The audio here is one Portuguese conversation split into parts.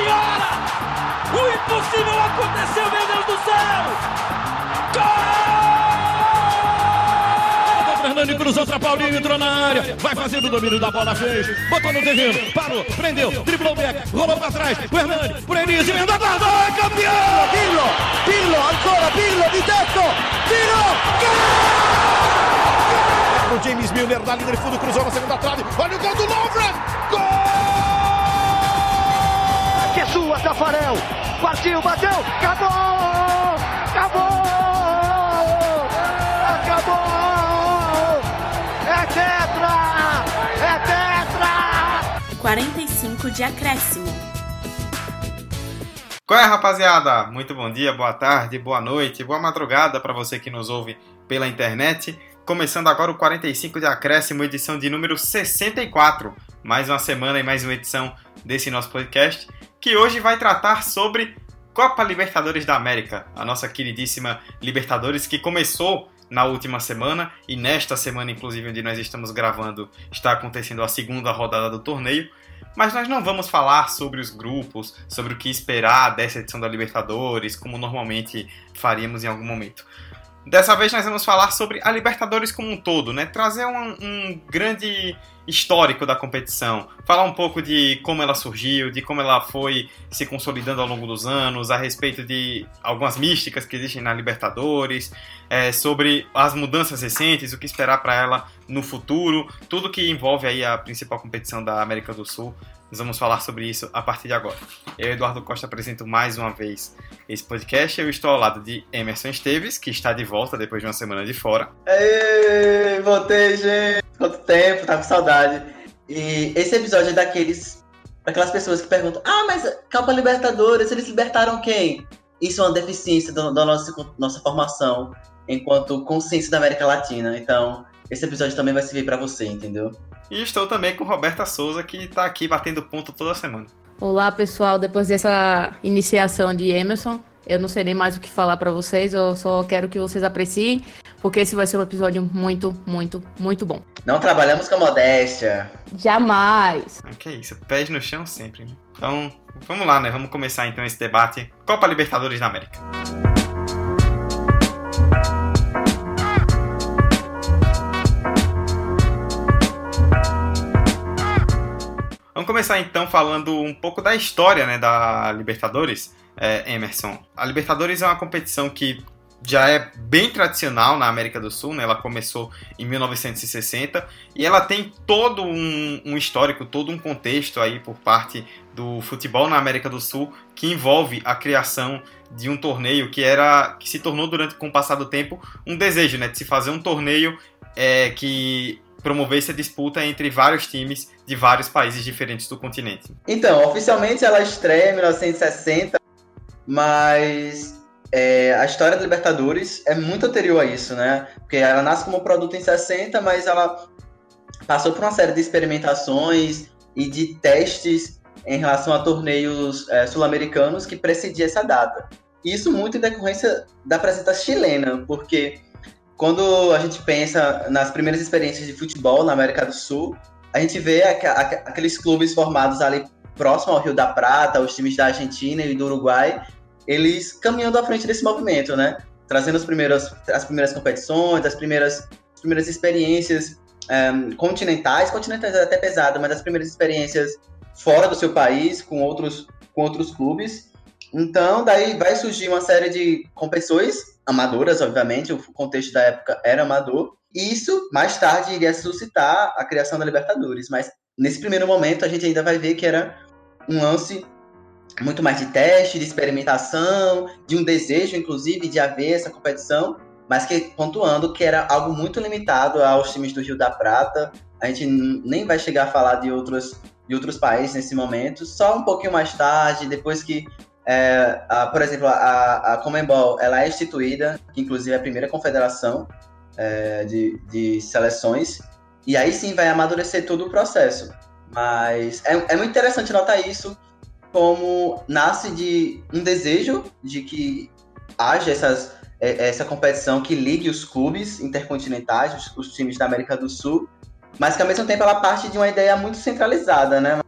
Senhora! O impossível aconteceu, meu Deus do céu! Gol! Fernando cruzou para Paulinho, entrou na área, vai fazendo o domínio da bola, fez, botou no terreno, parou, prendeu, driblou o back, rolou para trás, o Hernani, Elise, emenda guarda, é campeão! Pirlo, Pirlo, ancora Pirlo, di tetto, tiro, gol! O James Milner na linha de fundo, cruzou na segunda trave, olha o gol do Lovren, gol! Que é sua, Tafarel, partiu, bateu, acabou, acabou, acabou, é tetra, é tetra! 45 de acréscimo. Qual é, rapaziada? Muito bom dia, boa tarde, boa noite, boa madrugada para você que nos ouve pela internet. Começando agora o 45 de acréscimo, edição de número 64. Mais uma semana e mais uma edição desse nosso podcast, que hoje vai tratar sobre Copa Libertadores da América, a nossa queridíssima Libertadores que começou na última semana e nesta semana, inclusive, onde nós estamos gravando, está acontecendo a segunda rodada do torneio. Mas nós não vamos falar sobre os grupos, sobre o que esperar dessa edição da Libertadores, como normalmente faríamos em algum momento. Dessa vez nós vamos falar sobre a Libertadores como um todo, né? Trazer um, um, grande histórico da competição, falar um pouco de como ela surgiu, de como ela foi se consolidando ao longo dos anos, a respeito de algumas místicas que existem na Libertadores, é, sobre as mudanças recentes, o que esperar para ela no futuro, tudo que envolve aí a principal competição da América do Sul. Nós vamos falar sobre isso a partir de agora. Eu, Eduardo Costa, apresento mais uma vez esse podcast. Eu estou ao lado de Emerson Esteves, que está de volta depois de uma semana de fora. Ei, voltei, gente! Quanto tempo, tá com saudade. E esse episódio é daqueles. daquelas pessoas que perguntam: Ah, mas Copa Libertadores, eles libertaram quem? Isso é uma deficiência da, nossa, nossa formação enquanto consciência da América Latina. Então, esse episódio também vai servir para você, entendeu? E estou também com Roberta Souza, que está aqui batendo ponto toda semana. Olá, pessoal. Depois dessa iniciação de Emerson, eu não sei nem mais o que falar para vocês. Eu só quero que vocês apreciem, porque esse vai ser um episódio muito, muito, muito bom. Não trabalhamos com modéstia. Jamais. Que é isso, pés no chão sempre. Né? Então, vamos lá, né? Vamos começar então esse debate. Copa Libertadores da América. Vamos começar então falando um pouco da história né, da Libertadores, é, Emerson. A Libertadores é uma competição que já é bem tradicional na América do Sul, né? ela começou em 1960 e ela tem todo um, um, histórico, todo um contexto aí por parte do futebol na América do Sul que envolve a criação de um torneio que era que se tornou durante com o passar do tempo um desejo, né, de se fazer um torneio é, que promover essa disputa entre vários times de vários países diferentes do continente. Então, oficialmente ela estreia em 1960, mas é, a história da Libertadores é muito anterior a isso, né? Porque ela nasce como produto em 60, mas ela passou por uma série de experimentações e de testes em relação a torneios é, sul-americanos que precedia essa data. Isso muito em decorrência da presença chilena, porque quando a gente pensa nas primeiras experiências de futebol na América do Sul, a gente vê aqueles clubes formados ali próximo ao Rio da Prata, os times da Argentina e do Uruguai, eles caminhando à frente desse movimento, né? Trazendo as primeiras, as primeiras competições, as primeiras, as primeiras experiências um, eh, continentais, continentais é até pesada, mas as primeiras experiências fora do seu país, com outros, com outros clubes. Então, daí vai surgir uma série de competições amadoras, obviamente, o contexto da época era amador. E isso, mais tarde, iria suscitar a criação da Libertadores. Mas, nesse primeiro momento, a gente ainda vai ver que era um lance muito mais de teste, de experimentação, de um desejo, inclusive, de haver essa competição, mas que pontuando que era algo muito limitado aos times do Rio da Prata. A gente nem vai chegar a falar de outros, de outros países nesse momento, só um pouquinho mais tarde, depois que é, a, por exemplo, a, a Comembol ela é instituída, que inclusive é a primeira confederação é, de, de seleções, e aí sim vai amadurecer todo o processo. Mas é, é muito interessante notar isso, como nasce de um desejo de que haja essas, é, essa competição que ligue os clubes intercontinentais, os, os times da América do Sul, mas que ao mesmo tempo ela parte de uma ideia muito centralizada, né?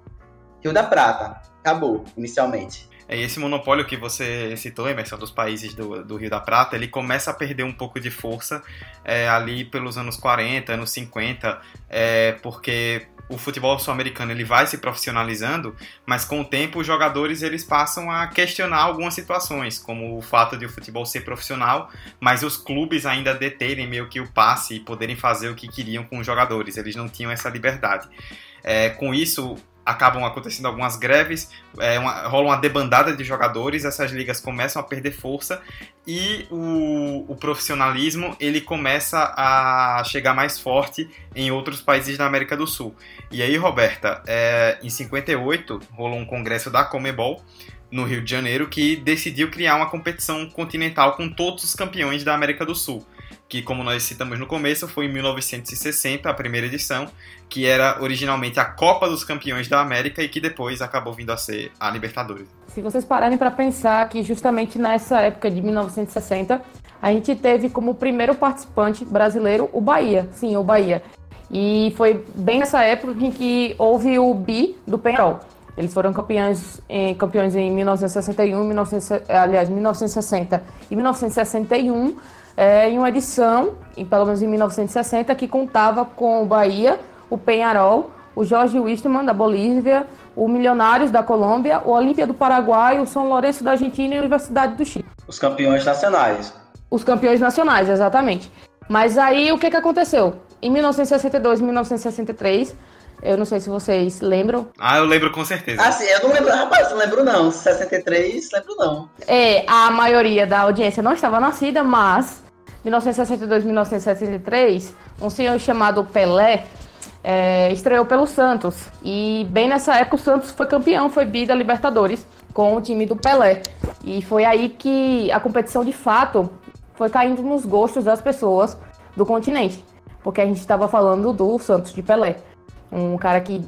Rio da Prata. acabou, inicialmente. É esse monopólio que você citou, Emerson, dos países do, do Rio da Prata, ele começa a perder um pouco de força é, ali pelos anos 40, anos 50, é, porque o futebol sul-americano ele vai se profissionalizando, mas com o tempo os jogadores eles passam a questionar algumas situações, como o fato de o futebol ser profissional, mas os clubes ainda deterem meio que o passe e poderem fazer o que queriam com os jogadores, eles não tinham essa liberdade. É, com isso, acabam acontecendo algumas greves, é, uma, rola uma debandada de jogadores, essas ligas começam a perder força e o, o, profissionalismo ele começa a chegar mais forte em outros países da América do Sul. E aí, Roberta, é, em 58 rolou um congresso da Comebol no Rio de Janeiro que decidiu criar uma competição continental com todos os campeões da América do Sul que, como nós citamos no começo, foi em 1960, a primeira edição, que era originalmente a Copa dos Campeões da América e que depois acabou vindo a ser a Libertadores. Se vocês pararem para pensar que justamente nessa época de 1960, a gente teve como primeiro participante brasileiro o Bahia, sim, o Bahia. E foi bem nessa época em que houve o bi do Penharol. Eles foram campeões em, campeões em 1961, 19, aliás, 1960 e 1961 é, em uma edição, em, pelo menos em 1960, que contava com o Bahia, o Penharol, o Jorge Wistman, da Bolívia, o Milionários, da Colômbia, o Olímpia do Paraguai, o São Lourenço da Argentina e a Universidade do Chile. Os campeões nacionais. Os campeões nacionais, exatamente. Mas aí, o que, que aconteceu? Em 1962 e 1963 eu não sei se vocês lembram. Ah, eu lembro com certeza. Ah, sim, eu não lembro. Rapaz, não lembro não. 63, lembro não. É, a maioria da audiência não estava nascida, mas 1962 1963, um senhor chamado Pelé é, estreou pelo Santos. E bem nessa época o Santos foi campeão, foi bi da Libertadores com o time do Pelé. E foi aí que a competição de fato foi caindo nos gostos das pessoas do continente. Porque a gente estava falando do Santos de Pelé. Um cara que,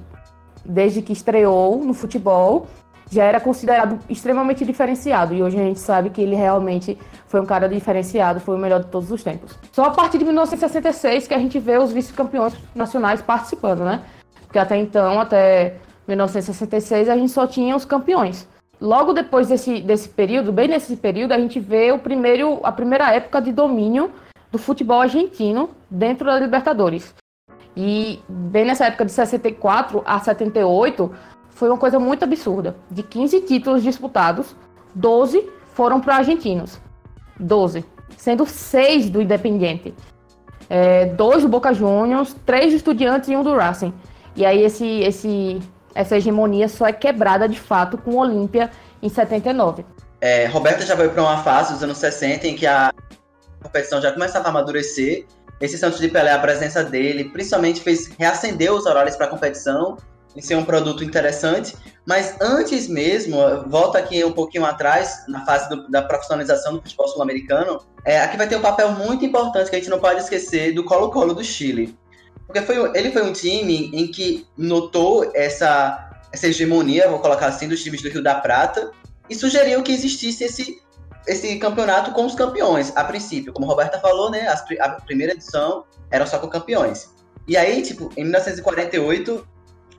desde que estreou no futebol, já era considerado extremamente diferenciado. E hoje a gente sabe que ele realmente foi um cara diferenciado, foi o melhor de todos os tempos. Só a partir de 1966 que a gente vê os vice-campeões nacionais participando, né? Porque até então, até 1966, a gente só tinha os campeões. Logo depois desse, desse período, bem nesse período, a gente vê o primeiro, a primeira época de domínio do futebol argentino dentro da Libertadores. E bem nessa época de 64 a 78, foi uma coisa muito absurda. De 15 títulos disputados, 12 foram para argentinos. 12. Sendo 6 do Independiente. É, dois do Boca Juniors, três do Estudiantes e um do Racing. E aí esse, esse, essa hegemonia só é quebrada de fato com o Olímpia em 79. É, Roberta já foi para uma fase dos anos 60 em que a competição já começava a amadurecer esse Santos de Pelé, a presença dele, principalmente fez reacender os horários para a competição e ser um produto interessante. Mas antes mesmo, volta aqui um pouquinho atrás, na fase do, da profissionalização do futebol sul-americano, é, aqui vai ter um papel muito importante que a gente não pode esquecer do Colo-Colo do Chile. Porque foi, ele foi um time em que notou essa, essa hegemonia, vou colocar assim, dos times do Rio da Prata, e sugeriu que existisse esse esse campeonato com os campeões, a princípio. Como a Roberta falou, né? a primeira edição era só com campeões. E aí, tipo, em 1948,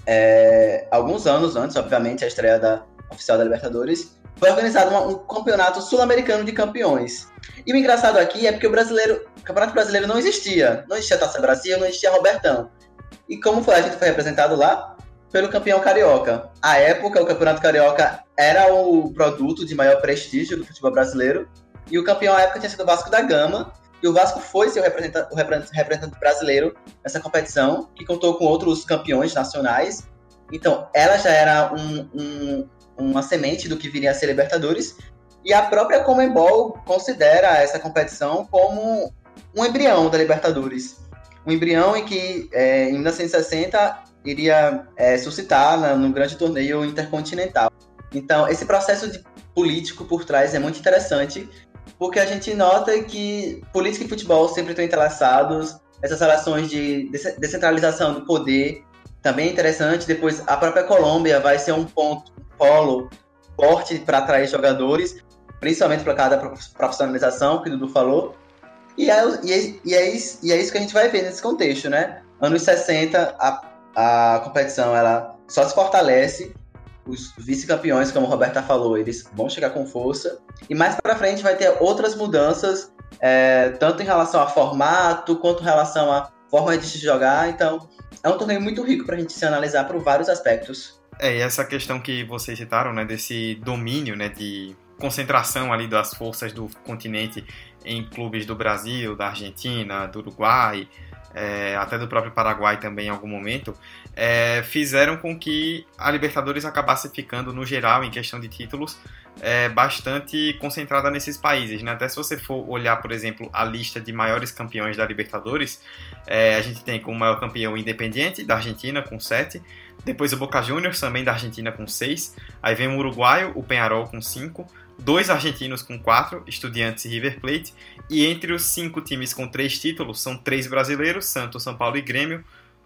é, alguns anos antes, obviamente, a estreia da oficial da Libertadores, foi organizado uma, um campeonato sul-americano de campeões. E o engraçado aqui é porque o brasileiro, o campeonato brasileiro não existia. Não existia Taça Brasil, não existia Robertão. E como foi, a gente foi representado lá? Pelo campeão carioca. À época, o campeonato carioca era o produto de maior prestígio do futebol brasileiro. E o campeão à época tinha sido o Vasco da Gama. E o Vasco foi seu representante, o representante brasileiro nessa competição, que contou com outros campeões nacionais. Então, ela já era um, um, uma semente do que viria a ser Libertadores. E a própria Comembol considera essa competição como um embrião da Libertadores. Um embrião em que, é, em 1960, iria é, suscitar no grande torneio intercontinental. Então, esse processo político por trás é muito interessante, porque a gente nota que política e futebol sempre estão entrelaçados, essas relações de descentralização do poder também é interessante. Depois, a própria Colômbia vai ser um ponto, um polo forte para atrair jogadores, principalmente por causa da profissionalização que o Dudu falou. E é, e, é, e, é isso, e é isso que a gente vai ver nesse contexto, né? Anos 60, a, a competição ela só se fortalece os vice-campeões, como a Roberta falou, eles vão chegar com força. E mais para frente vai ter outras mudanças, é, tanto em relação a formato, quanto em relação a forma de se jogar. Então, é um torneio muito rico para a gente se analisar por vários aspectos. É, e essa questão que vocês citaram, né, desse domínio, né, de concentração ali das forças do continente em clubes do Brasil, da Argentina, do Uruguai, é, até do próprio Paraguai também em algum momento, é, fizeram com que a Libertadores acabasse ficando, no geral, em questão de títulos, é, bastante concentrada nesses países. Né? Até se você for olhar, por exemplo, a lista de maiores campeões da Libertadores, é, a gente tem como maior campeão o Independiente, da Argentina, com 7, depois o Boca Juniors, também da Argentina, com 6, aí vem o Uruguaio, o Penharol, com 5, dois argentinos com quatro, Estudiantes e River Plate, e entre os cinco times com três títulos são três brasileiros, Santos, São Paulo e Grêmio,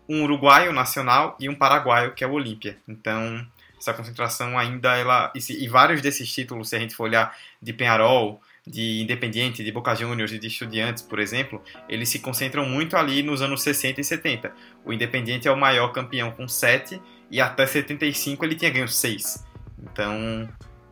um uruguaio nacional e um paraguaio que é o Olímpia. Então essa concentração ainda ela e, vários desses títulos, se a gente for olhar de Penharol, de Independiente, de Boca Juniors e de Estudiantes, por exemplo, eles se concentram muito ali nos anos 60 e 70. O Independiente é o maior campeão com 7 e até 75 ele tinha ganho 6. Então,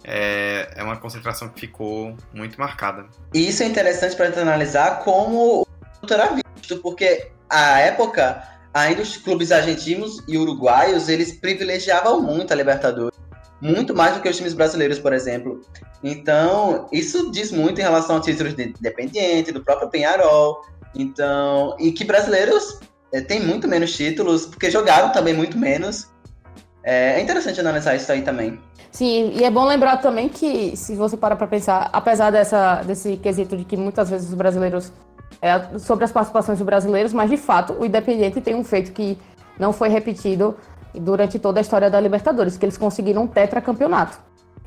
é, é uma concentração que ficou muito marcada. E isso é interessante para analisar como o era visto, porque a época, ainda os clubes argentinos e uruguaios, eles privilegiavam muito a Libertadores. Muito mais do que os times brasileiros, por exemplo. Então, isso diz muito em relação a títulos de Independiente, do próprio Penharol. Então, e que brasileiros é, têm muito menos títulos, porque jogaram também muito menos. É, é interessante analisar isso aí também. Sim, e é bom lembrar também que, se você parar para pensar, apesar dessa, desse quesito de que muitas vezes os brasileiros. É, sobre as participações dos brasileiros, mas de fato o Independente tem um feito que não foi repetido durante toda a história da Libertadores, que eles conseguiram um tetracampeonato.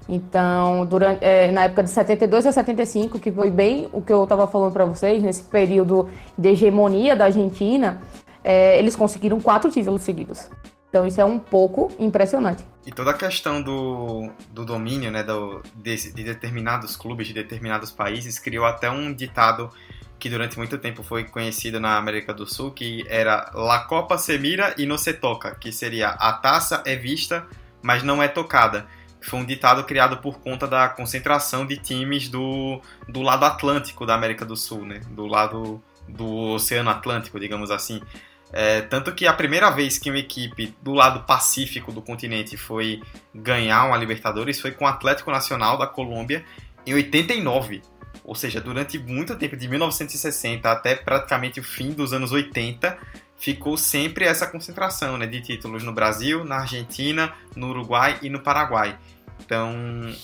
Então, durante, é, na época de 72 a 75, que foi bem o que eu estava falando para vocês, nesse período de hegemonia da Argentina, é, eles conseguiram quatro títulos seguidos. Então isso é um pouco impressionante. E toda a questão do, do domínio né, do, de, de determinados clubes, de determinados países, criou até um ditado que durante muito tempo foi conhecido na América do Sul, que era La Copa se mira e não se toca, que seria a taça é vista, mas não é tocada. Foi um ditado criado por conta da concentração de times do, do lado atlântico da América do Sul, né? do lado do Oceano Atlântico, digamos assim. É, tanto que a primeira vez que uma equipe do lado pacífico do continente foi ganhar uma Libertadores foi com o Atlético Nacional da Colômbia em 89. Ou seja, durante muito tempo, de 1960 até praticamente o fim dos anos 80, ficou sempre essa concentração né, de títulos no Brasil, na Argentina, no Uruguai e no Paraguai. Então,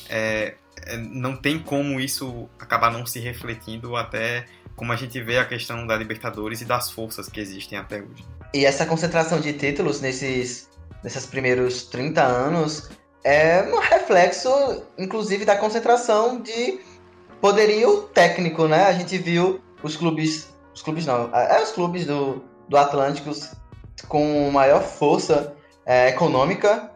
é, é não tem como isso acabar não se refletindo até como a gente vê a questão da Libertadores e das forças que existem até hoje. E essa concentração de títulos nesses, nesses primeiros 30 anos é um reflexo, inclusive, da concentração de poderio técnico, né? A gente viu os clubes, os clubes não, é os clubes do, do Atlântico com maior força é, econômica,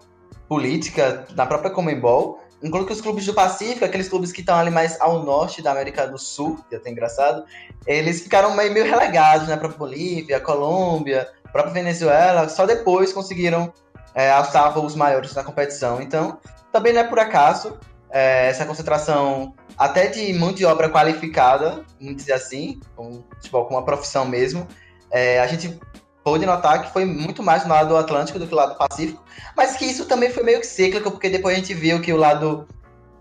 política na própria Comembol, Inclusive os clubes do Pacífico, aqueles clubes que estão ali mais ao norte da América do Sul, que é até engraçado, eles ficaram meio, meio relegados, né, para Bolívia, Colômbia, própria Venezuela, só depois conseguiram é, alçar voos maiores na competição. Então, também não é por acaso é, essa concentração até de mão de obra qualificada, vamos dizer assim, com, tipo, com uma profissão mesmo. É, a gente pôde notar que foi muito mais no lado Atlântico do que no lado Pacífico, mas que isso também foi meio que cíclico, porque depois a gente viu que o lado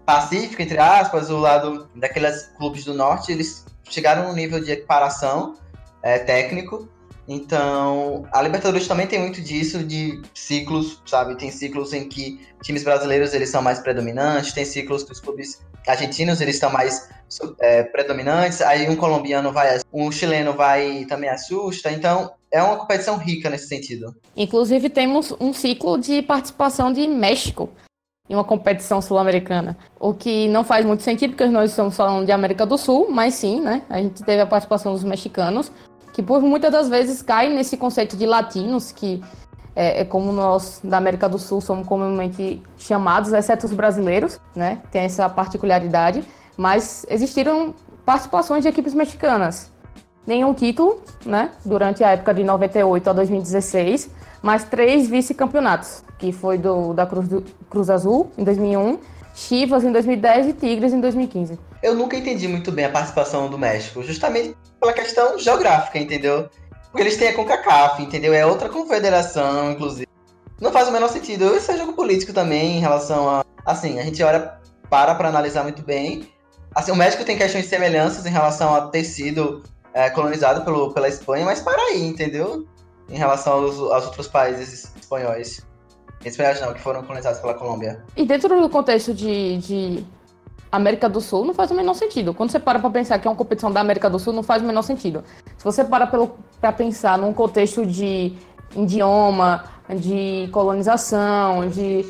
Pacífico, entre aspas, o lado daqueles clubes do Norte, eles chegaram num nível de equiparação é, técnico. Então, a Libertadores também tem muito disso, de ciclos, sabe? Tem ciclos em que times brasileiros eles são mais predominantes, tem ciclos que os clubes argentinos eles estão mais é, predominantes, aí um colombiano vai, um chileno vai também assusta. Então, é uma competição rica nesse sentido. Inclusive, temos um ciclo de participação de México em uma competição sul-americana. O que não faz muito sentido, porque nós estamos falando de América do Sul, mas sim, né? A gente teve a participação dos mexicanos, que por muitas das vezes caem nesse conceito de latinos, que é, é, como nós da América do Sul somos comumente chamados, exceto os brasileiros, né? Tem essa particularidade. Mas existiram participações de equipes mexicanas nenhum título, né? Durante a época de 98 a 2016, mais três vice-campeonatos, que foi do, da Cruz, do, Cruz Azul em 2001, Chivas em 2010 e Tigres em 2015. Eu nunca entendi muito bem a participação do México, justamente pela questão geográfica, entendeu? Porque eles têm a CONCACAF, entendeu? É outra confederação, inclusive. Não faz o menor sentido. Isso é jogo político também em relação a. Assim, a gente olha para para analisar muito bem. Assim, o México tem questões de semelhanças em relação a ter sido é, colonizado pelo, pela Espanha, mas para aí, entendeu? Em relação aos, aos outros países espanhóis. Espanhóis não, que foram colonizados pela Colômbia. E dentro do contexto de, de América do Sul, não faz o menor sentido. Quando você para para pensar que é uma competição da América do Sul, não faz o menor sentido. Se você para para pensar num contexto de idioma, de colonização, de.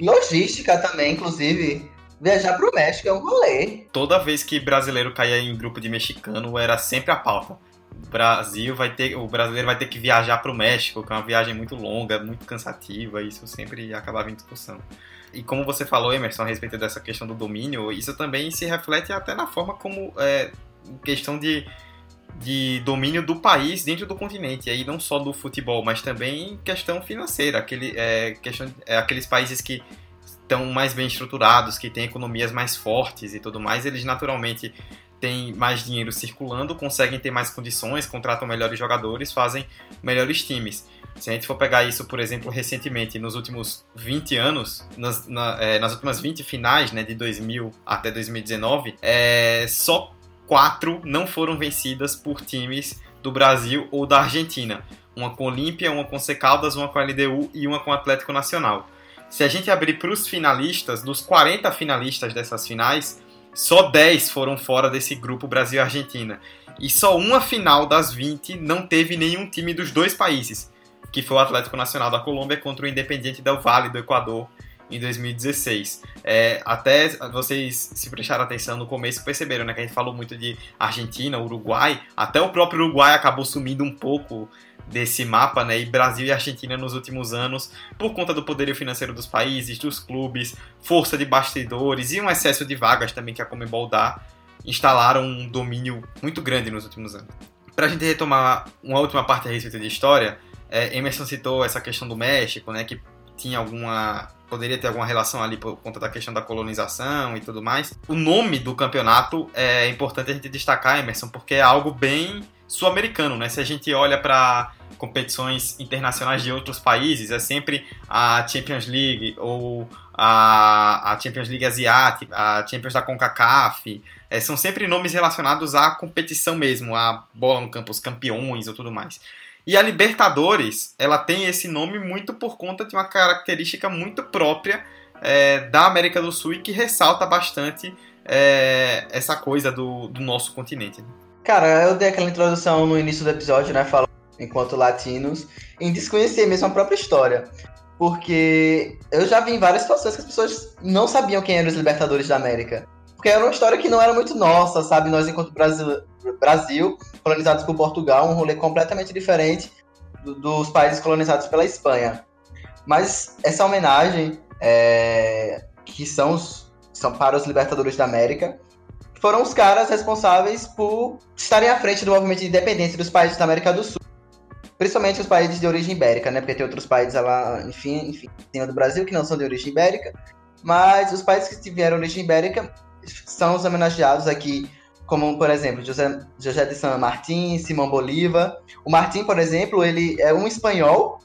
Logística também, inclusive. Viajar pro México é um rolê. Toda vez que brasileiro caía em grupo de mexicano, era sempre a pauta. O Brasil vai ter, o brasileiro vai ter que viajar para o México, que é uma viagem muito longa, muito cansativa, e isso sempre acabava em discussão. E como você falou, Emerson, a respeito dessa questão do domínio, isso também se reflete até na forma como é, questão de, de domínio do país dentro do continente, e aí não só do futebol, mas também questão financeira, aquele, é, questão, é, aqueles países que estão mais bem estruturados, que têm economias mais fortes e tudo mais, eles naturalmente têm mais dinheiro circulando, conseguem ter mais condições, contratam melhores jogadores, fazem melhores times. Se a gente for pegar isso, por exemplo, recentemente, nos últimos 20 anos, nas, na, é, nas últimas 20 finais, né, de 2000 até 2019, é, só quatro não foram vencidas por times do Brasil ou da Argentina. Uma com Olímpia, uma com Secaldas, uma com a LDU e uma com o Atlético Nacional. Se a gente abrir para os finalistas, dos 40 finalistas dessas finais, só 10 foram fora desse grupo Brasil e Argentina. E só uma final das 20 não teve nenhum time dos dois países, que foi o Atlético Nacional da Colômbia contra o Independiente del Valle do Equador em 2016. É, até vocês se prestaram atenção no começo perceberam né, que a gente falou muito de Argentina, Uruguai, até o próprio Uruguai acabou sumindo um pouco desse mapa, né? E Brasil e Argentina nos últimos anos, por conta do poderio financeiro dos países, dos clubes, força de bastidores e um excesso de vagas também que a Comebol dá, instalaram um domínio muito grande nos últimos anos. Para a gente retomar uma última parte a respeito de história, é, Emerson citou essa questão do México, né? Que tinha alguma poderia ter alguma relação ali por conta da questão da colonização e tudo mais. O nome do campeonato é importante a gente destacar, Emerson, porque é algo bem sul-americano, né? Se a gente olha para competições internacionais de outros países, é sempre a Champions League ou a, a Champions League Asiática, a Champions da CONCACAF, é, são sempre nomes relacionados à competição mesmo, a bola no campo, os campeões ou tudo mais. E a Libertadores, ela tem esse nome muito por conta de uma característica muito própria é, da América do Sul e que ressalta bastante é, essa coisa do, do nosso continente. Né? Cara, eu dei aquela introdução no início do episódio, né? Falando enquanto latinos, em desconhecer mesmo a própria história. Porque eu já vi em várias situações que as pessoas não sabiam quem eram os Libertadores da América. Porque era uma história que não era muito nossa, sabe? Nós, enquanto Brasil, Brasil colonizados por Portugal, um rolê completamente diferente do, dos países colonizados pela Espanha. Mas essa homenagem, é, que são, os, são para os Libertadores da América, foram os caras responsáveis por estarem à frente do movimento de independência dos países da América do Sul. Principalmente os países de origem ibérica, né? Porque tem outros países lá, enfim, enfim, cima do Brasil que não são de origem ibérica. Mas os países que tiveram origem ibérica são os homenageados aqui, como, por exemplo, José, José de San Martín, Simão Bolívar. O Martín, por exemplo, ele é um espanhol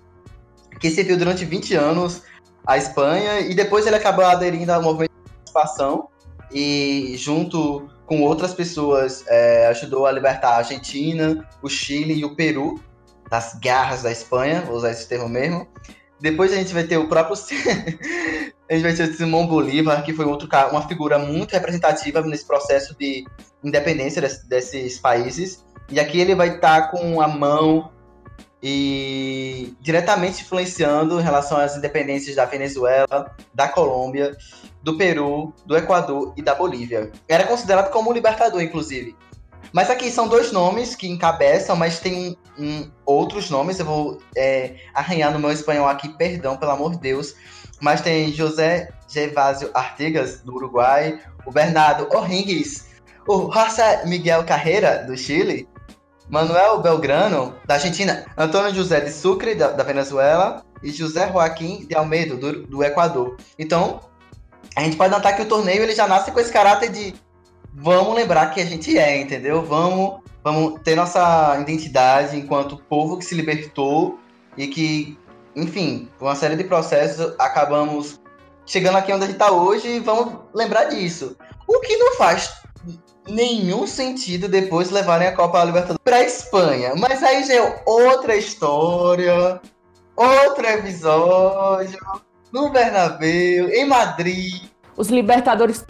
que serviu durante 20 anos à Espanha e depois ele acabou aderindo ao movimento de emancipação e junto com outras pessoas é, ajudou a libertar a Argentina, o Chile e o Peru das garras da Espanha, vou usar esse termo mesmo. Depois a gente vai ter o próprio a gente vai ter Simão Bolívar, que foi outro cara, uma figura muito representativa nesse processo de independência desse, desses países. E aqui ele vai estar tá com a mão e diretamente influenciando em relação às independências da Venezuela, da Colômbia, do Peru, do Equador e da Bolívia. Era considerado como libertador, inclusive. Mas aqui são dois nomes que encabeçam, mas tem um, outros nomes. Eu vou é, arranhar no meu espanhol aqui, perdão, pelo amor de Deus. Mas tem José Gervásio Artigas, do Uruguai, o Bernardo O'Hingues, o José Miguel Carreira, do Chile, Manuel Belgrano, da Argentina, Antônio José de Sucre, da, da Venezuela, e José Joaquim de Almeida, do, do Equador. Então, a gente pode notar que o torneio ele já nasce com esse caráter de vamos lembrar que a gente é, entendeu? Vamos, vamos ter nossa identidade enquanto povo que se libertou e que, enfim, com uma série de processos acabamos chegando aqui onde a gente está hoje e vamos lembrar disso. O que não faz nenhum sentido depois levarem a Copa Libertadores para Espanha. Mas aí já é outra história, outro episódio, no Bernabéu, em Madrid. Os Libertadores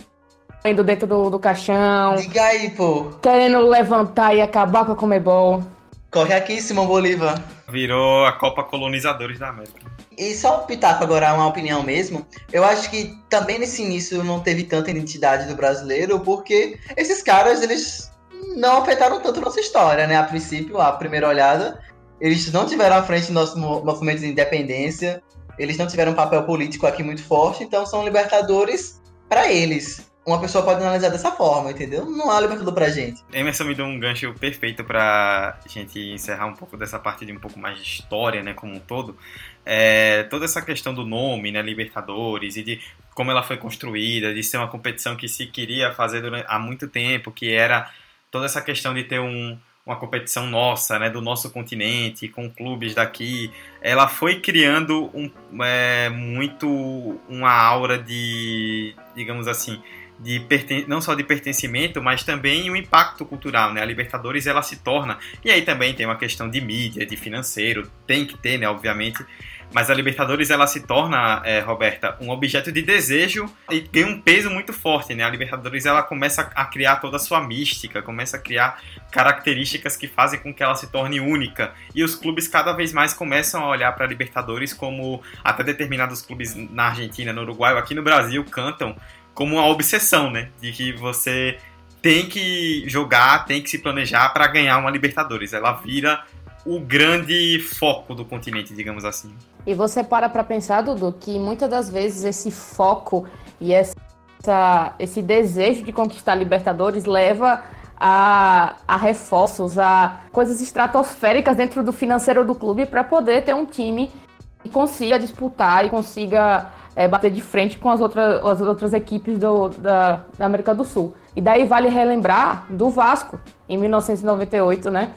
indo dentro do, do caixão. Diga aí, pô. Querendo levantar e acabar com a Comebol. Corre aqui, Simão Bolívar. Virou a Copa Colonizadores da América. E só um pitaco agora, uma opinião mesmo. Eu acho que também nesse início não teve tanta identidade do brasileiro, porque esses caras, eles não afetaram tanto nossa história, né? A princípio, a primeira olhada, eles não tiveram à frente do nosso movimento de independência, eles não tiveram um papel político aqui muito forte, então são libertadores para eles uma pessoa pode analisar dessa forma, entendeu? Não há libertador pra gente. Emerson me deu um gancho perfeito pra gente encerrar um pouco dessa parte de um pouco mais de história, né, como um todo. É, toda essa questão do nome, né, Libertadores, e de como ela foi construída, de ser uma competição que se queria fazer durante, há muito tempo, que era toda essa questão de ter um, uma competição nossa, né, do nosso continente, com clubes daqui, ela foi criando um, é, muito uma aura de, digamos assim, de não só de pertencimento, mas também o um impacto cultural, né? A Libertadores ela se torna e aí também tem uma questão de mídia, de financeiro, tem que ter, né? Obviamente, mas a Libertadores ela se torna, é, Roberta, um objeto de desejo e tem um peso muito forte, né? A Libertadores ela começa a criar toda a sua mística, começa a criar características que fazem com que ela se torne única. E os clubes cada vez mais começam a olhar para a Libertadores como até determinados clubes na Argentina, no Uruguai, aqui no Brasil cantam como uma obsessão, né? De que você tem que jogar, tem que se planejar para ganhar uma Libertadores. Ela vira o grande foco do continente, digamos assim. E você para para pensar, Dudu, que muitas das vezes esse foco e essa, esse desejo de conquistar Libertadores leva a, a reforços, a coisas estratosféricas dentro do financeiro do clube para poder ter um time que consiga disputar e consiga é, bater de frente com as outras, as outras equipes do, da, da América do Sul. E daí vale relembrar do Vasco, em 1998, né?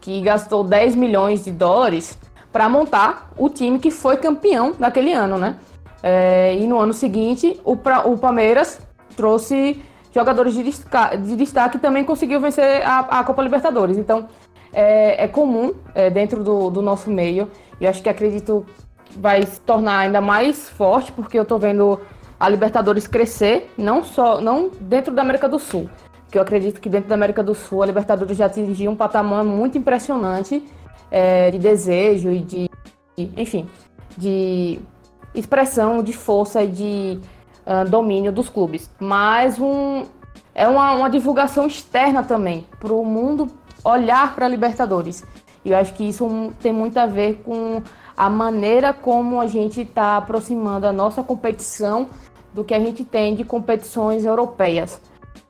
Que gastou 10 milhões de dólares para montar o time que foi campeão naquele ano, né? É, e no ano seguinte, o, o Palmeiras trouxe jogadores de, destaque, de destaque e também conseguiu vencer a, a Copa Libertadores. Então, é, é comum é, dentro do, do, nosso meio. E acho que acredito vai se tornar ainda mais forte, porque eu tô vendo a Libertadores crescer, não só não dentro da América do Sul, que eu acredito que dentro da América do Sul a Libertadores já atingiu um patamar muito impressionante é, de desejo e de, enfim, de expressão, de força e de uh, domínio dos clubes. Mas um, é uma, uma divulgação externa também, para o mundo olhar para a Libertadores. E eu acho que isso tem muito a ver com a maneira como a gente está aproximando a nossa competição do que a gente tem de competições europeias,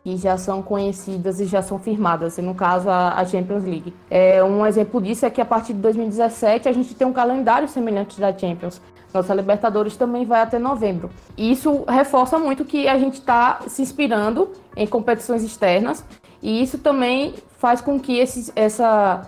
que já são conhecidas e já são firmadas, no caso a, Champions League. É, um exemplo disso é que a partir de 2017 a gente tem um calendário semelhante da Champions. Nossa Libertadores também vai até novembro. E isso reforça muito que a gente está se inspirando em competições externas, e isso também faz com que esse, essa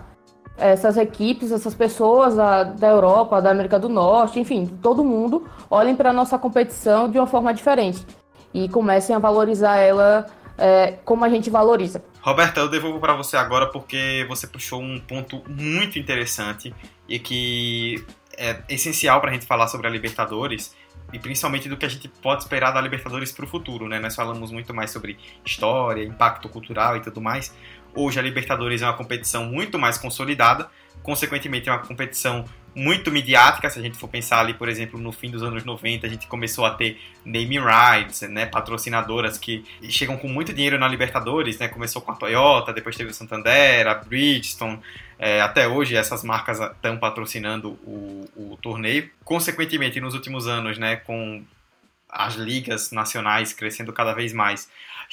essas equipes, essas pessoas da, da Europa, da América do Norte, enfim, todo mundo, olhem para a nossa competição de uma forma diferente e comecem a valorizar ela é, como a gente valoriza. Roberta, eu devolvo para você agora porque você puxou um ponto muito interessante e que é essencial para a gente falar sobre a Libertadores e principalmente do que a gente pode esperar da Libertadores para o futuro, né? Nós falamos muito mais sobre história, impacto cultural e tudo mais, Hoje a Libertadores é uma competição muito mais consolidada, consequentemente é uma competição muito midiática, se a gente for pensar ali, por exemplo, no fim dos anos 90, a gente começou a ter naming rights, né, patrocinadoras que chegam com muito dinheiro na Libertadores, né, começou com a Toyota, depois teve o Santander, a Bridgestone, é, até hoje essas marcas estão patrocinando o, o torneio. Consequentemente, nos últimos anos, né, com as ligas nacionais crescendo cada vez mais,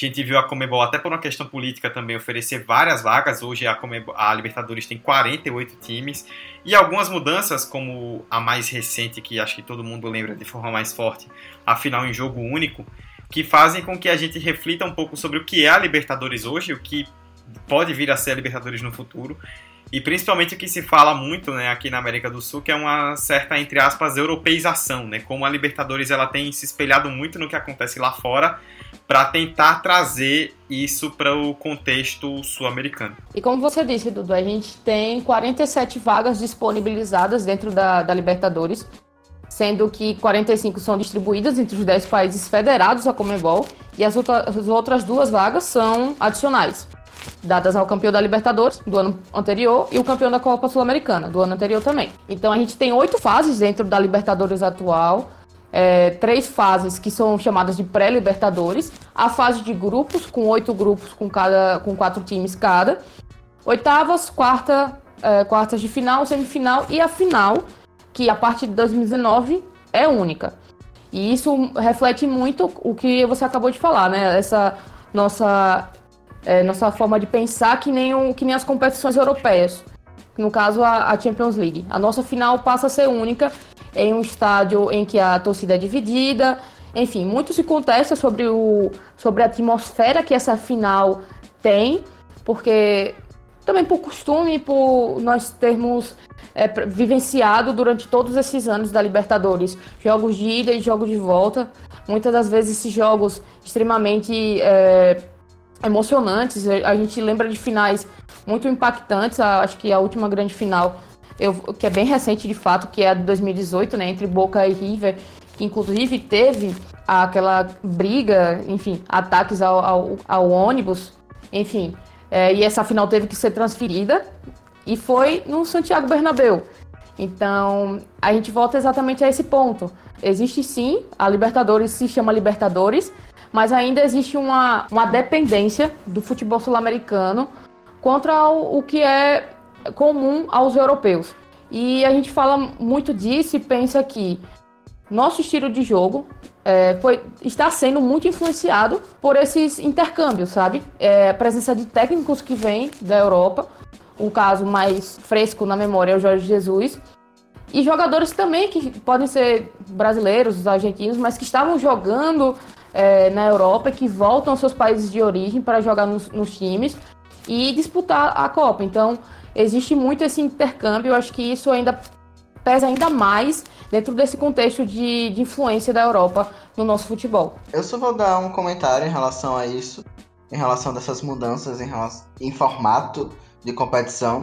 gente viu a Comebol, até por uma questão política também, oferecer várias vagas. Hoje a, Comebol, a Libertadores tem 48 times. E algumas mudanças, como a mais recente, que acho que todo mundo lembra de forma mais forte, a final em jogo único, que fazem com que a gente reflita um pouco sobre o que é a Libertadores hoje, o que pode vir a ser a Libertadores no futuro. E principalmente o que se fala muito né, aqui na América do Sul, que é uma certa, entre aspas, europeização, né? Como a Libertadores ela tem se espelhado muito no que acontece lá fora para tentar trazer isso para o contexto sul-americano. E como você disse, Dudu, a gente tem 47 vagas disponibilizadas dentro da, da Libertadores, sendo que 45 são distribuídas entre os 10 países federados à Comebol e as, outra, as outras duas vagas são adicionais dadas ao campeão da Libertadores do ano anterior e o campeão da Copa Sul-Americana do ano anterior também. Então a gente tem oito fases dentro da Libertadores atual, é, três fases que são chamadas de pré-Libertadores, a fase de grupos com oito grupos com cada com quatro times cada, oitavas, quarta, é, quartas de final, semifinal e a final que a partir de 2019 é única. E isso reflete muito o que você acabou de falar, né? Essa nossa é, nossa forma de pensar que nem, o, que nem as competições europeias. No caso, a, a Champions League. A nossa final passa a ser única em um estádio em que a torcida é dividida. Enfim, muito se contesta sobre, o, sobre a atmosfera que essa final tem, porque também por costume, por nós termos é, vivenciado durante todos esses anos da Libertadores jogos de ida e jogos de volta. Muitas das vezes esses jogos extremamente é, emocionantes. A gente lembra de finais muito impactantes. Acho que a última grande final, eu, que é bem recente de fato, que é a de 2018, né, entre Boca e River, que inclusive teve aquela briga, enfim, ataques ao, ao, ao ônibus, enfim. É, e essa final teve que ser transferida e foi no Santiago Bernabéu. Então, a gente volta exatamente a esse ponto. Existe sim, a Libertadores se chama Libertadores, mas ainda existe uma, uma dependência do futebol sul-americano contra o, o que é comum aos europeus. E a gente fala muito disso e pensa que nosso estilo de jogo é, foi, está sendo muito influenciado por esses intercâmbios, sabe? É, a presença de técnicos que vêm da Europa, um caso mais fresco na memória é o Jorge Jesus, e jogadores também que podem ser brasileiros, argentinos, mas que estavam jogando é, na Europa que voltam aos seus países de origem para jogar nos, nos, times e disputar a Copa. Então, existe muito esse intercâmbio. Eu acho que isso ainda pesa ainda mais dentro desse contexto de, de influência da Europa no nosso futebol. Eu só vou dar um comentário em relação a isso, em relação dessas mudanças em, relação, em formato de competição.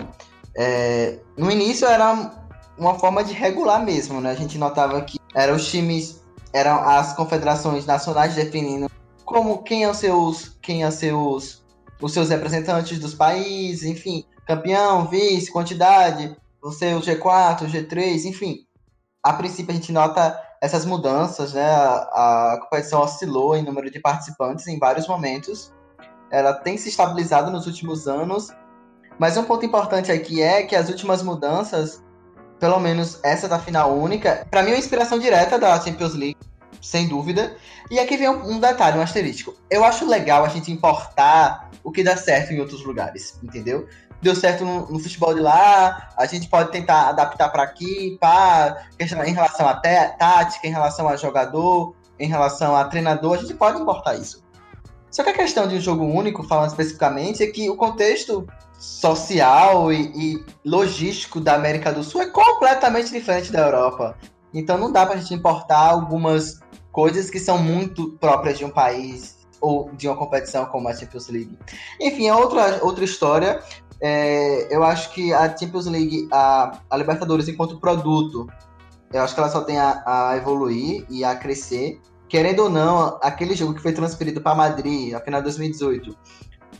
É, no início era uma forma de regular mesmo, né? A gente notava que eram os times eram as confederações nacionais definindo como quem ser os, quem iam ser os, os seus representantes dos países, enfim, campeão, vice, quantidade, você o G4, o G3, enfim. A princípio a gente nota essas mudanças, né? A, a competição oscilou em número de participantes em vários momentos. Ela tem se estabilizado nos últimos anos, mas um ponto importante aqui é que as últimas mudanças pelo menos essa da final única, para mim é uma inspiração direta da Champions League, sem dúvida. E aqui vem um, um, detalhe, um asterístico. Eu acho legal a gente importar o que dá certo em outros lugares, entendeu? Deu certo no, no futebol de lá, a gente pode tentar adaptar para aqui, em relação a tática, em relação a jogador, em relação a treinador, a gente pode importar isso. Só que a questão de um jogo único, falando especificamente, é que o contexto social e, e, logístico da América do Sul é completamente diferente da Europa. Então não dá para a gente importar algumas coisas que são muito próprias de um país ou de uma competição como a Champions League. Enfim, é outra, outra história. É, eu acho que a Champions League, a, a Libertadores enquanto produto, eu acho que ela só tem a, a evoluir e a crescer. Querendo ou não, aquele jogo que foi transferido para Madrid, a final de 2018,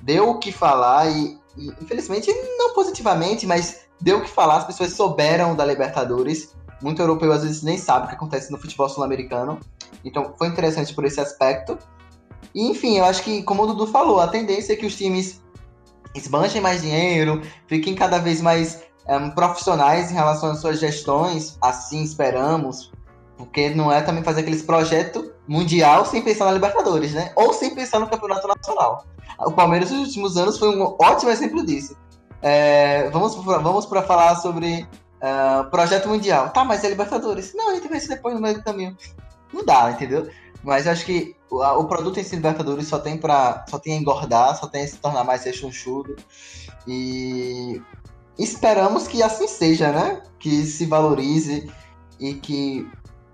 deu o que falar e e, infelizmente, não positivamente, mas deu o que falar, as pessoas souberam da Libertadores. Muito europeu às vezes nem sabe o que acontece no futebol sul-americano. Então foi interessante por esse aspecto. E enfim, eu acho que, como o Dudu falou, a tendência é que os times esbanchem mais dinheiro, fiquem cada vez mais um, profissionais em relação às suas gestões, assim esperamos. Porque não é também fazer aqueles projetos mundial sem pensar na Libertadores, né? Ou sem pensar no Campeonato Nacional. O Palmeiras nos últimos anos foi um ótimo exemplo disso. É, vamos vamos para falar sobre uh, projeto mundial. Tá, mas é Libertadores. Não, a gente vai isso depois no meio do caminho. Não dá, entendeu? Mas acho que o, o produto em si Libertadores só tem para só tem a engordar, só tem a se tornar mais rechonchudo. E esperamos que assim seja, né? Que se valorize e que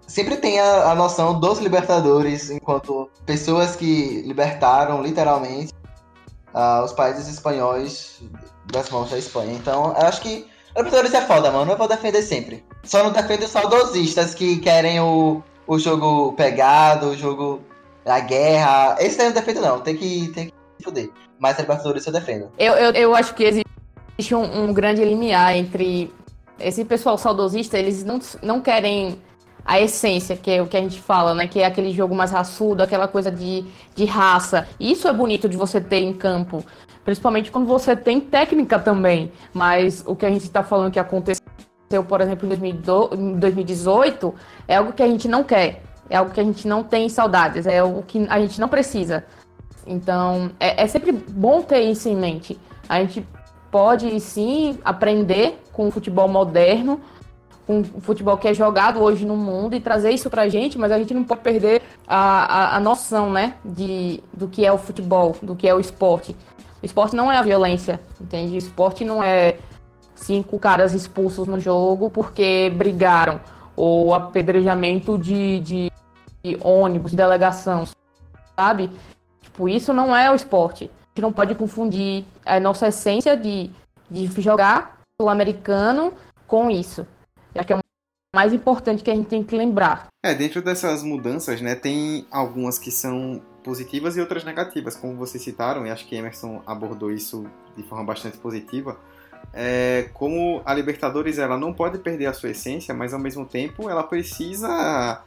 sempre tenha a noção dos libertadores enquanto pessoas que libertaram literalmente uh, os países espanhóis das mãos da Espanha. Então, eu acho que Libertadores é foda, mano. Eu vou defender sempre. Só não defendo os saudosistas que querem o, o jogo pegado, o jogo da guerra. Esse aí eu não não. Tem que, tem que fuder. Mas Libertadores eu defendo. Eu, eu, eu acho que existe um, um grande limiar entre esse pessoal saudosista, eles não, não querem a essência, que é o que a gente fala, né? Que é aquele jogo mais raçudo, aquela coisa de, de raça. Isso é bonito de você ter em campo. Principalmente quando você tem técnica também. Mas o que a gente está falando que aconteceu, por exemplo, em 2018, é algo que a gente não quer. É algo que a gente não tem saudades. É algo que a gente não precisa. Então, é, é sempre bom ter isso em mente. A gente pode sim aprender com o futebol moderno, com o futebol que é jogado hoje no mundo e trazer isso pra gente, mas a gente não pode perder a, a, a noção, né, de, do que é o futebol, do que é o esporte. O esporte não é a violência, entende? O esporte não é cinco caras expulsos no jogo porque brigaram, ou apedrejamento de, de, de ônibus, de delegação, sabe? Tipo, isso não é o esporte. A gente não pode confundir a nossa essência de, de jogar sul-americano com isso. Já que é mais importante que a gente tem que lembrar. É, dentro dessas mudanças, né, tem algumas que são positivas e outras negativas, como vocês citaram, e acho que Emerson abordou isso de forma bastante positiva. É, como a Libertadores ela não pode perder a sua essência, mas ao mesmo tempo ela precisa,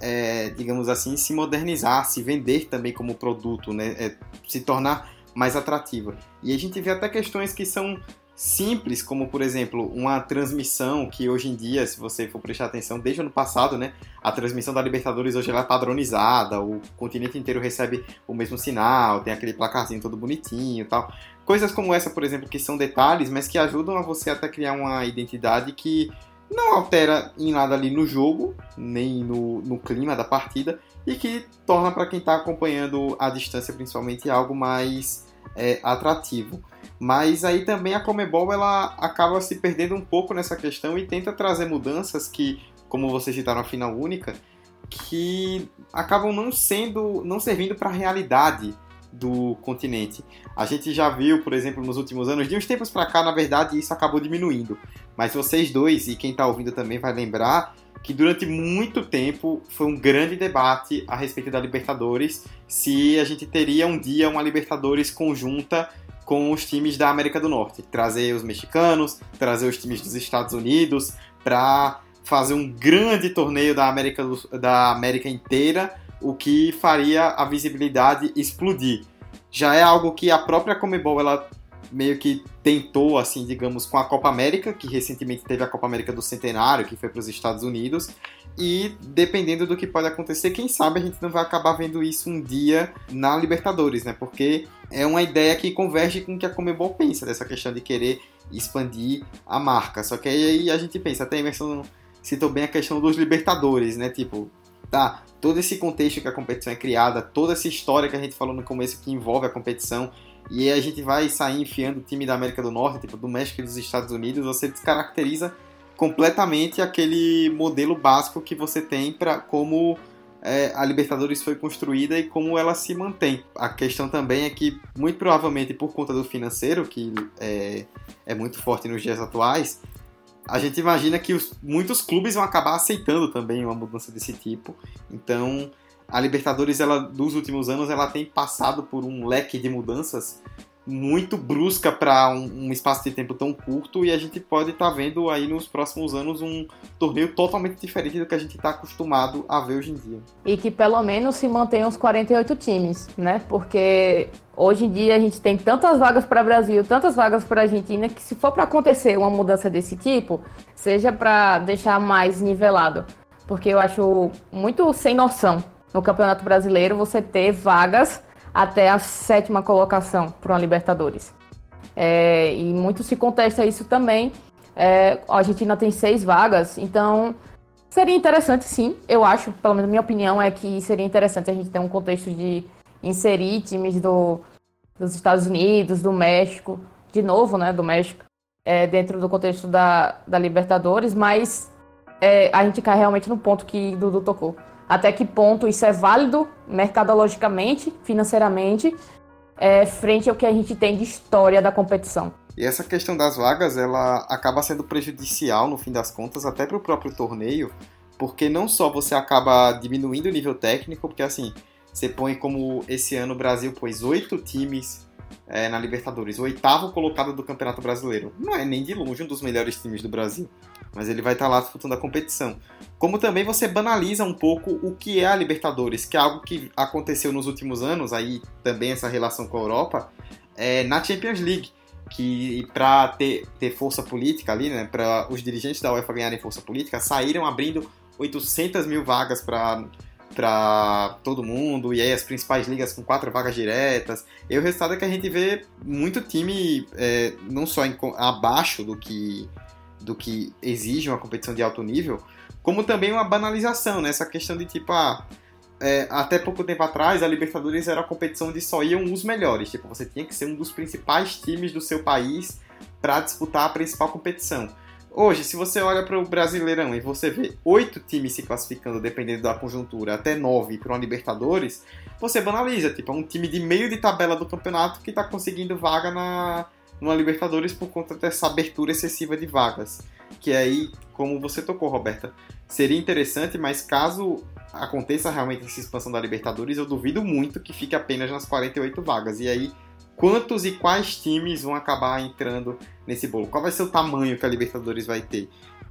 é, digamos assim, se modernizar, se vender também como produto, né? É, se tornar mais atrativa. E a gente vê até questões que são simples, como por exemplo, uma transmissão que hoje em dia, se você for prestar atenção, desde o ano passado, né, a transmissão da Libertadores hoje ela é padronizada, o continente inteiro recebe o mesmo sinal, tem aquele placarzinho todo bonitinho, tal. Coisas como essa, por exemplo, que são detalhes, mas que ajudam a você até criar uma identidade que não altera em nada ali no jogo, nem no, no clima da partida, e que torna para quem está acompanhando a distância, principalmente, algo mais é, atrativo. Mas aí também a Comebol ela acaba se perdendo um pouco nessa questão e tenta trazer mudanças que, como vocês citaram a final única, que acabam não sendo, não servindo para a realidade do continente. A gente já viu, por exemplo, nos últimos anos, de uns tempos para cá, na verdade, isso acabou diminuindo. Mas vocês dois e quem está ouvindo também vai lembrar que durante muito tempo foi um grande debate a respeito da Libertadores, se a gente teria um dia uma Libertadores conjunta com os times da América do Norte, trazer os mexicanos, trazer os times dos Estados Unidos para fazer um grande torneio da América, da América inteira, o que faria a visibilidade explodir. Já é algo que a própria Comebol ela meio que tentou, assim, digamos, com a Copa América, que recentemente teve a Copa América do Centenário, que foi para os Estados Unidos, e dependendo do que pode acontecer, quem sabe a gente não vai acabar vendo isso um dia na Libertadores, né? Porque é uma ideia que converge com o que a Comebol pensa, dessa questão de querer expandir a marca. Só que aí a gente pensa, até a Emerson citou bem a questão dos Libertadores, né? Tipo, tá, todo esse contexto que a competição é criada, toda essa história que a gente falou no começo que envolve a competição, e a gente vai sair enfiando o time da América do Norte, tipo do México e dos Estados Unidos, você descaracteriza completamente aquele modelo básico que você tem para como é, a Libertadores foi construída e como ela se mantém. A questão também é que, muito provavelmente por conta do financeiro, que é, é muito forte nos dias atuais, a gente imagina que os, muitos clubes vão acabar aceitando também uma mudança desse tipo. Então, a Libertadores, ela, dos últimos anos, ela tem passado por um leque de mudanças muito brusca para um, um, espaço de tempo tão curto e a gente pode estar tá vendo aí nos próximos anos um torneio totalmente diferente do que a gente está acostumado a ver hoje em dia. E que pelo menos se mantenha os 48 times, né? Porque hoje em dia a gente tem tantas vagas para Brasil, tantas vagas para Argentina, que se for para acontecer uma mudança desse tipo, seja para deixar mais nivelado porque eu acho muito sem noção no Campeonato Brasileiro você ter vagas até a sétima colocação para uma Libertadores. É, e muito se contesta isso também. É, a Argentina tem seis vagas, então seria interessante sim, eu acho, pelo menos a minha opinião é que seria interessante a gente ter um contexto de inserir times do, dos Estados Unidos, do México, de novo, né, do México, é, dentro do contexto da, da Libertadores, mas é, a gente cai realmente no ponto que Dudu tocou. Até que ponto isso é válido mercadologicamente, financeiramente, é, frente ao que a gente tem de história da competição. E essa questão das vagas, ela acaba sendo prejudicial, no fim das contas, até para o próprio torneio, porque não só você acaba diminuindo o nível técnico, porque assim, você põe como esse ano o Brasil pôs oito times é, na Libertadores, o oitavo colocado do Campeonato Brasileiro. Não é nem de longe um dos melhores times do Brasil, mas ele vai estar lá disputando a competição. Como também você banaliza um pouco o que é a Libertadores, que é algo que aconteceu nos últimos anos, aí também essa relação com a Europa, é, na Champions League que para ter, ter força política ali, né, para os dirigentes da UEFA ganharem força política, saíram abrindo 800 mil vagas para para todo mundo, e aí as principais ligas com quatro vagas diretas. E o resultado é que a gente vê muito time é, não só em, abaixo do que, do que exige uma competição de alto nível, como também uma banalização, né? Essa questão de tipo, ah, é, até pouco tempo atrás, a Libertadores era a competição de só iam os melhores. Tipo, você tinha que ser um dos principais times do seu país para disputar a principal competição. Hoje, se você olha para o Brasileirão e você vê oito times se classificando, dependendo da conjuntura, até nove para uma Libertadores, você banaliza. Tipo, é um time de meio de tabela do campeonato que está conseguindo vaga na, numa Libertadores por conta dessa abertura excessiva de vagas. Que aí, como você tocou, Roberta, seria interessante, mas caso aconteça realmente essa expansão da Libertadores, eu duvido muito que fique apenas nas 48 vagas. E aí, quantos e quais times vão acabar entrando nesse bolo? Qual vai ser o tamanho que a Libertadores vai ter?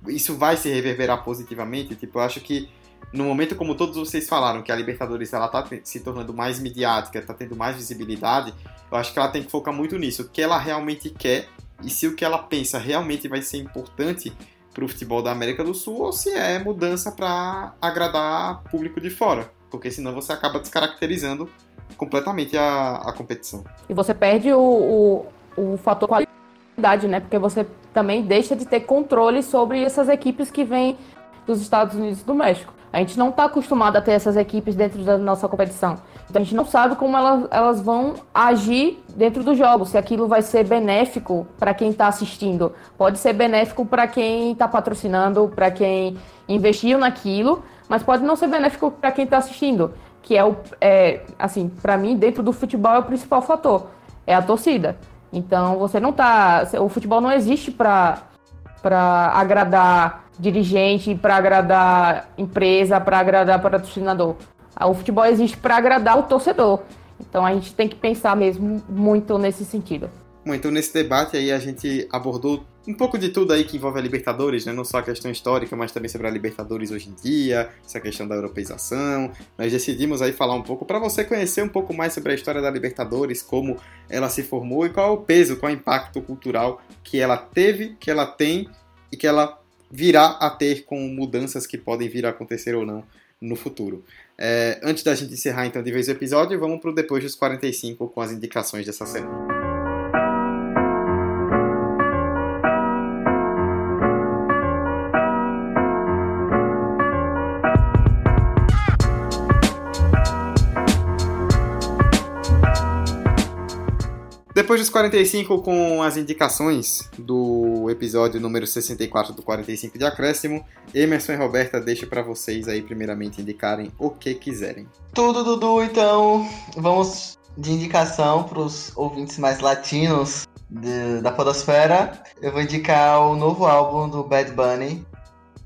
Isso vai se reverberar positivamente? Tipo, eu acho que no momento como todos vocês falaram que a Libertadores ela tá se tornando mais midiática, está tendo mais visibilidade, eu acho que ela tem que focar muito nisso, o que ela realmente quer e se o que ela pensa realmente vai ser importante para o futebol da América do Sul ou se é mudança para agradar público de fora, porque senão você acaba descaracterizando completamente a, a competição. E você perde o, o, o fator qualidade, né? Porque você também deixa de ter controle sobre essas equipes que vêm dos Estados Unidos e do México. A gente não está acostumado a ter essas equipes dentro da nossa competição. Então a gente não sabe como elas, elas vão agir dentro do jogo, se aquilo vai ser benéfico para quem está assistindo. Pode ser benéfico para quem está patrocinando, para quem investiu naquilo, mas pode não ser benéfico para quem está assistindo, que é o, é, assim, para mim, dentro do futebol é o principal fator, é a torcida. Então você não tá, o futebol não existe para agradar dirigente, para agradar empresa, para agradar patrocinador. O futebol existe para agradar o torcedor. Então a gente tem que pensar mesmo muito nesse sentido. Bom, então nesse debate aí a gente abordou um pouco de tudo aí que envolve a Libertadores, né? Não só a questão histórica, mas também sobre a Libertadores hoje em dia, essa questão da europeização. Nós decidimos aí falar um pouco para você conhecer um pouco mais sobre a história da Libertadores, como ela se formou e qual é o peso, qual é o impacto cultural que ela teve, que ela tem e que ela virá a ter com mudanças que podem vir a acontecer ou não no futuro. É, antes da gente encerrar então de vez o episódio, vamos para o depois dos 45 com as indicações dessa semana. Depois dos 45, com as indicações do episódio número 64 do 45 de Acréscimo, Emerson e Roberta deixo para vocês aí primeiramente indicarem o que quiserem. Tudo, Dudu, então vamos de indicação para os ouvintes mais latinos de, da Podosfera. Eu vou indicar o novo álbum do Bad Bunny,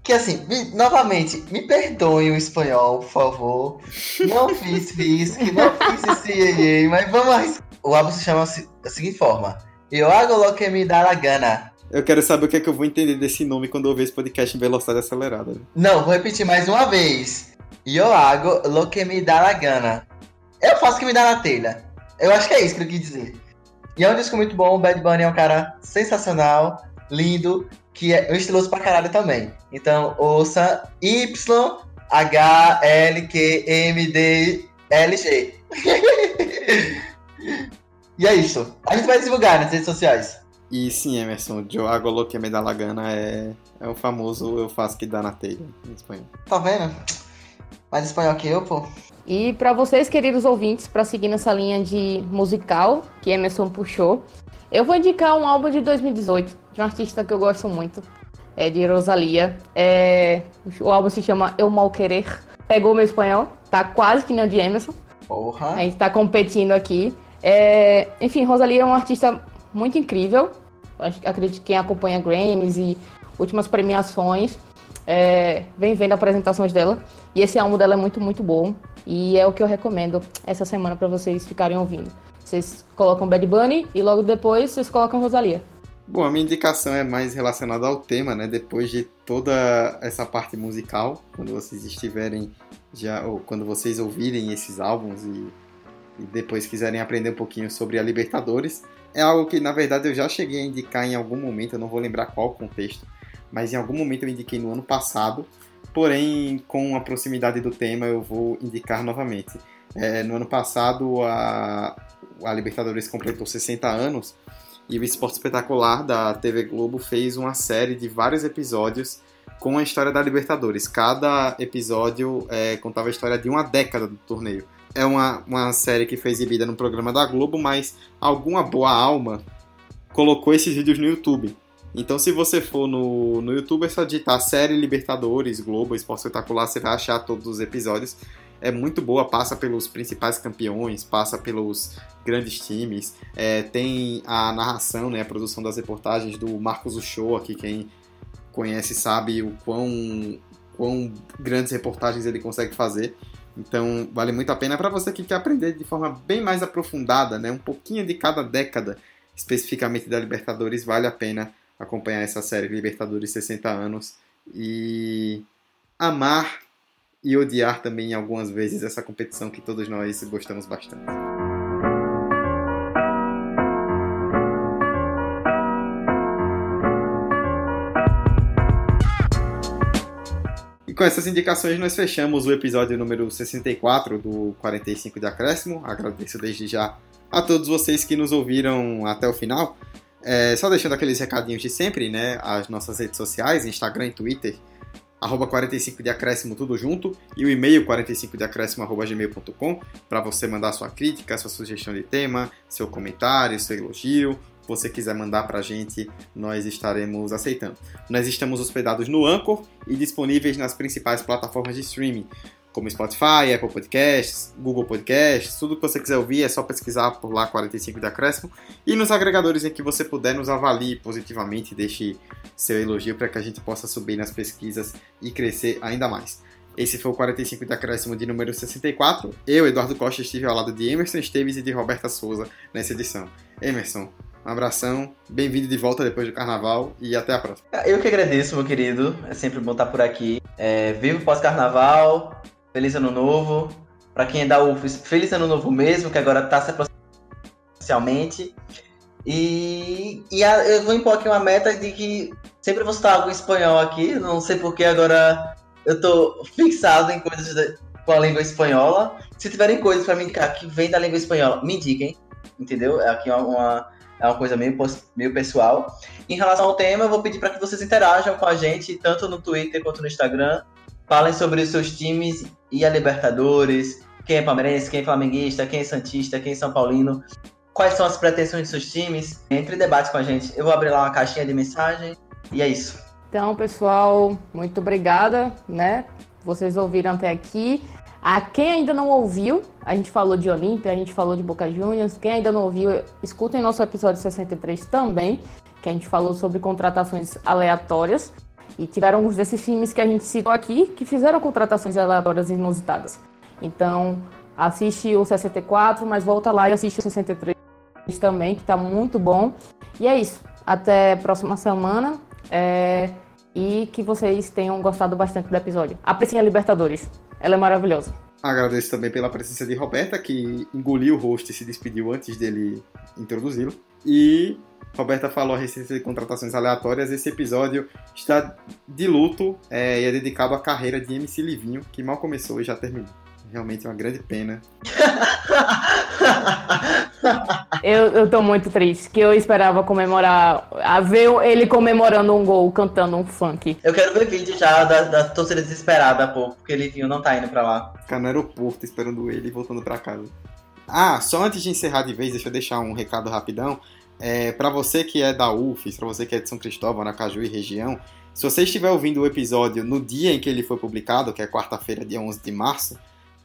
que assim, me, novamente, me perdoem o espanhol, por favor. Não fiz fiz, não fiz esse mas vamos o álbum se chama da seguinte forma: Eu hago lo que me dá la gana. Eu quero saber o que é que eu vou entender desse nome quando eu ver esse podcast em velocidade acelerada. Não, vou repetir mais uma vez. Eu hago lo que me dá la gana. Eu faço o que me dá na telha. Eu acho que é isso que eu quis dizer. E é um disco muito bom. O Bad Bunny é um cara sensacional, lindo. que é estiloso pra caralho também. Então, ouça Y-H-L-Q-M-D-L-G. e é isso. A gente vai divulgar nas redes sociais. E sim, Emerson, Yo hago lo que me dá la gana é, é o famoso eu faço que dá na telha em espanhol. Tá vendo? Mais espanhol que eu, pô. E para vocês, queridos ouvintes, para seguir nessa linha de musical que Emerson puxou, eu vou indicar um álbum de 2018 de um artista que eu gosto muito, é de Rosalia. É, o álbum se chama Eu Mal Querer. Pegou meu espanhol, tá quase que nem o de Emerson. Porra. A gente tá competindo aqui. É, enfim, Rosalia é um artista muito incrível. Acredito que quem acompanha Grammys e últimas premiações é, vem vendo apresentações dela. E esse álbum dela é muito, muito bom. E é o que eu recomendo essa semana para vocês ficarem ouvindo. Vocês colocam Bad Bunny e logo depois vocês colocam Rosalia. Bom, a minha indicação é mais relacionada ao tema, né? Depois de toda essa parte musical, quando vocês estiverem já, ou quando vocês ouvirem esses álbuns e, e depois quiserem aprender um pouquinho sobre a Libertadores, é algo que na verdade eu já cheguei a indicar em algum momento, eu não vou lembrar qual contexto, mas em algum momento eu indiquei no ano passado, porém com a proximidade do tema eu vou indicar novamente. É, no ano passado a, a Libertadores completou 60 anos e o Esporte Espetacular da TV Globo fez uma série de vários episódios com a história da Libertadores. Cada episódio é, contava a história de uma década do torneio. É uma, uma série que foi exibida no programa da Globo, mas alguma boa alma colocou esses vídeos no YouTube. Então, se você for no, no YouTube, é só digitar série Libertadores, Globo, Esporte Espetacular, você vai achar todos os episódios. É muito boa, passa pelos principais campeões, passa pelos grandes times. É, tem a narração, né, a produção das reportagens do Marcos Uchoa, que quem conhece sabe o quão, quão grandes reportagens ele consegue fazer. Então vale muito a pena para você que quer aprender de forma bem mais aprofundada, né, um pouquinho de cada década, especificamente da Libertadores, vale a pena acompanhar essa série Libertadores 60 anos e amar e odiar também algumas vezes essa competição que todos nós gostamos bastante. E com essas indicações nós fechamos o episódio número 64 do 45 de Acréscimo. Agradeço desde já a todos vocês que nos ouviram até o final. É, só deixando aqueles recadinhos de sempre, né? As nossas redes sociais, Instagram e Twitter, arroba 45 de acréscimo tudo junto, e o e-mail 45 de para você mandar sua crítica, sua sugestão de tema, seu comentário, seu elogio. Você quiser mandar para a gente, nós estaremos aceitando. Nós estamos hospedados no Anchor e disponíveis nas principais plataformas de streaming, como Spotify, Apple Podcasts, Google Podcasts, tudo que você quiser ouvir é só pesquisar por lá 45 de acréscimo e nos agregadores em que você puder nos avalie positivamente, deixe seu elogio para que a gente possa subir nas pesquisas e crescer ainda mais. Esse foi o 45 de acréscimo de número 64. Eu, Eduardo Costa, estive ao lado de Emerson Esteves e de Roberta Souza nessa edição. Emerson, um abração, bem-vindo de volta depois do carnaval e até a próxima. Eu que agradeço, meu querido. É sempre bom estar por aqui. É, vivo pós-carnaval. Feliz ano novo. Pra quem é da UFES, feliz ano novo mesmo, que agora tá se aproximando oficialmente. E, e a- eu vou impor aqui uma meta de que sempre vou citar algo em espanhol aqui. Não sei porque agora eu tô fixado em coisas da- com a língua espanhola. Se tiverem coisas pra me indicar que vem da língua espanhola, me indiquem. Entendeu? É aqui uma- é uma coisa meio, meio pessoal. Em relação ao tema, eu vou pedir para que vocês interajam com a gente, tanto no Twitter quanto no Instagram. Falem sobre os seus times e a Libertadores, quem é palmeirense, quem é flamenguista, quem é santista, quem é são paulino. Quais são as pretensões dos seus times? Entre em debate com a gente. Eu vou abrir lá uma caixinha de mensagem e é isso. Então, pessoal, muito obrigada, né? Vocês ouviram até aqui. A quem ainda não ouviu, a gente falou de Olímpia, a gente falou de Boca Juniors. Quem ainda não ouviu, escutem nosso episódio 63 também, que a gente falou sobre contratações aleatórias. E tiveram alguns desses times que a gente citou aqui que fizeram contratações aleatórias inusitadas. Então, assiste o 64, mas volta lá e assiste o 63 também, que tá muito bom. E é isso. Até a próxima semana. É, E que vocês tenham gostado bastante do episódio. Apreciem a Libertadores. Ela é maravilhosa. Agradeço também pela presença de Roberta, que engoliu o host e se despediu antes dele introduzi-lo. E Roberta falou a respeito de contratações aleatórias. Esse episódio está de luto é, e é dedicado à carreira de MC Livinho, que mal começou e já terminou. Realmente é uma grande pena. eu, eu tô muito triste, que eu esperava comemorar, a ver ele comemorando um gol, cantando um funk. Eu quero ver vídeo já da, da torcida desesperada, pô, porque ele viu não tá indo pra lá. Ficar no aeroporto esperando ele e voltando pra casa. Ah, só antes de encerrar de vez, deixa eu deixar um recado rapidão. É, para você que é da UFES, para você que é de São Cristóvão, Aracaju e região, se você estiver ouvindo o episódio no dia em que ele foi publicado, que é quarta-feira, dia 11 de março,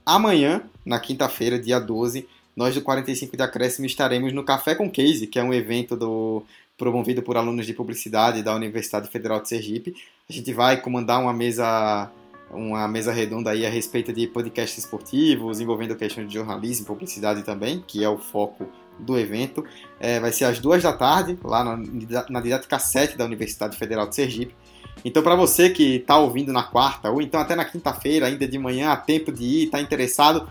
amanhã, na quinta-feira, dia 12, nós do 45 de Acréscimo estaremos no Café com Case, que é um evento do, promovido por alunos de publicidade da Universidade Federal de Sergipe. A gente vai comandar uma mesa uma mesa redonda aí a respeito de podcasts esportivos, envolvendo questões de jornalismo e publicidade também, que é o foco do evento. É, vai ser às duas da tarde, lá na, na didática 7 da Universidade Federal de Sergipe. Então, para você que está ouvindo na quarta, ou então até na quinta-feira, ainda de manhã, há tempo de ir, está interessado,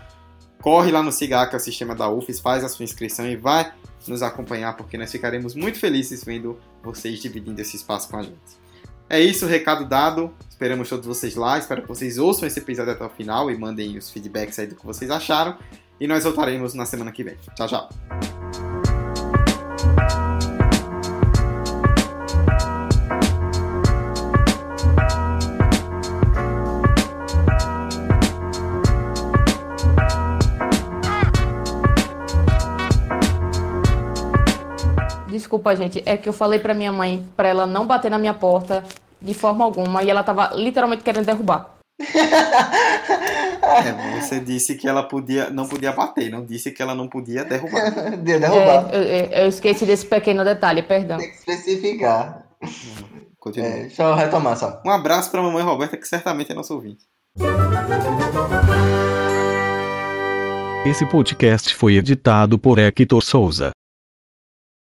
corre lá no SIGA, que é o sistema da UFES, faz a sua inscrição e vai nos acompanhar, porque nós ficaremos muito felizes vendo vocês dividindo esse espaço com a gente. É isso, recado dado. Esperamos todos vocês lá. Espero que vocês ouçam esse episódio até o final e mandem os feedbacks aí do que vocês acharam. E nós voltaremos na semana que vem. Tchau, tchau. Desculpa, gente, é que eu falei pra minha mãe pra ela não bater na minha porta de forma alguma e ela tava literalmente querendo derrubar. É, você disse que ela podia, não podia bater, não disse que ela não podia derrubar. derrubar. É, eu, eu, esqueci desse pequeno detalhe, perdão. Tem que especificar. Continua. É, deixa eu retomar só. Um abraço para a mamãe Roberta, que certamente é nosso ouvinte. Esse podcast foi editado por Hector Souza.